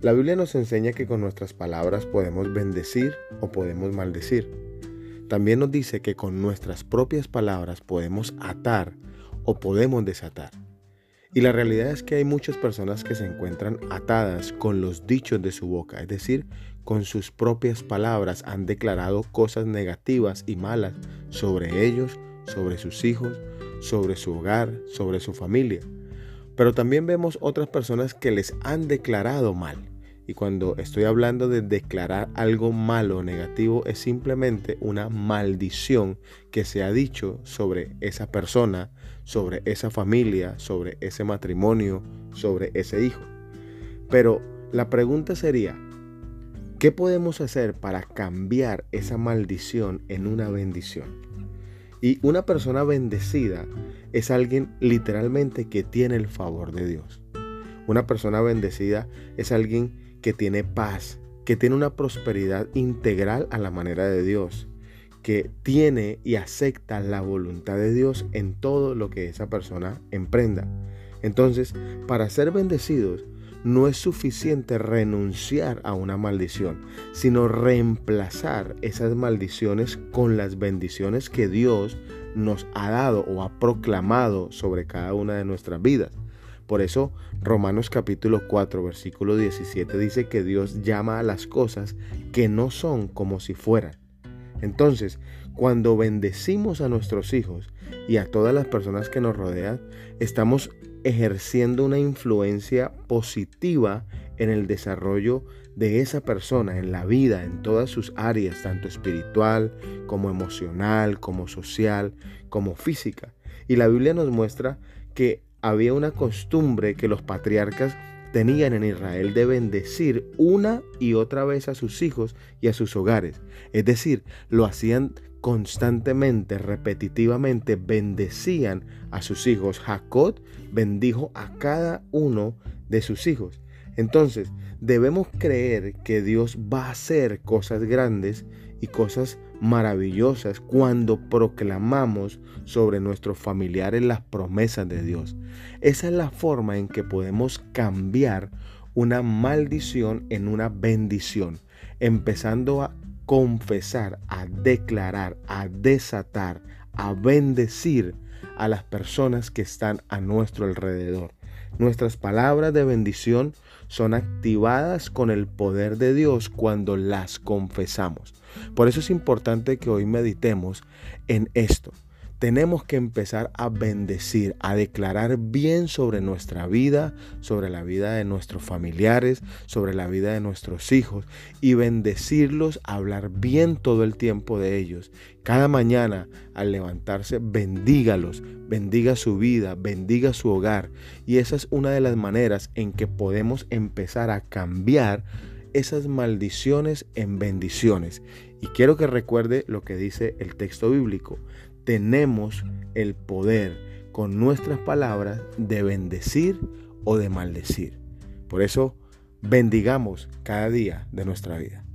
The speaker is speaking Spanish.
La Biblia nos enseña que con nuestras palabras podemos bendecir o podemos maldecir. También nos dice que con nuestras propias palabras podemos atar o podemos desatar. Y la realidad es que hay muchas personas que se encuentran atadas con los dichos de su boca, es decir, con sus propias palabras han declarado cosas negativas y malas sobre ellos, sobre sus hijos, sobre su hogar, sobre su familia. Pero también vemos otras personas que les han declarado mal. Y cuando estoy hablando de declarar algo malo o negativo, es simplemente una maldición que se ha dicho sobre esa persona, sobre esa familia, sobre ese matrimonio, sobre ese hijo. Pero la pregunta sería, ¿qué podemos hacer para cambiar esa maldición en una bendición? Y una persona bendecida es alguien literalmente que tiene el favor de Dios. Una persona bendecida es alguien que tiene paz, que tiene una prosperidad integral a la manera de Dios, que tiene y acepta la voluntad de Dios en todo lo que esa persona emprenda. Entonces, para ser bendecidos, no es suficiente renunciar a una maldición, sino reemplazar esas maldiciones con las bendiciones que Dios nos ha dado o ha proclamado sobre cada una de nuestras vidas. Por eso Romanos capítulo 4 versículo 17 dice que Dios llama a las cosas que no son como si fueran. Entonces, cuando bendecimos a nuestros hijos y a todas las personas que nos rodean, estamos ejerciendo una influencia positiva en el desarrollo de esa persona, en la vida, en todas sus áreas, tanto espiritual como emocional, como social, como física. Y la Biblia nos muestra que había una costumbre que los patriarcas tenían en Israel de bendecir una y otra vez a sus hijos y a sus hogares. Es decir, lo hacían constantemente, repetitivamente, bendecían a sus hijos. Jacob bendijo a cada uno de sus hijos. Entonces, debemos creer que Dios va a hacer cosas grandes y cosas maravillosas cuando proclamamos sobre nuestros familiares las promesas de Dios. Esa es la forma en que podemos cambiar una maldición en una bendición, empezando a confesar, a declarar, a desatar, a bendecir a las personas que están a nuestro alrededor. Nuestras palabras de bendición son activadas con el poder de Dios cuando las confesamos. Por eso es importante que hoy meditemos en esto tenemos que empezar a bendecir, a declarar bien sobre nuestra vida, sobre la vida de nuestros familiares, sobre la vida de nuestros hijos y bendecirlos, hablar bien todo el tiempo de ellos. Cada mañana al levantarse, bendígalos, bendiga su vida, bendiga su hogar. Y esa es una de las maneras en que podemos empezar a cambiar esas maldiciones en bendiciones. Y quiero que recuerde lo que dice el texto bíblico tenemos el poder con nuestras palabras de bendecir o de maldecir. Por eso bendigamos cada día de nuestra vida.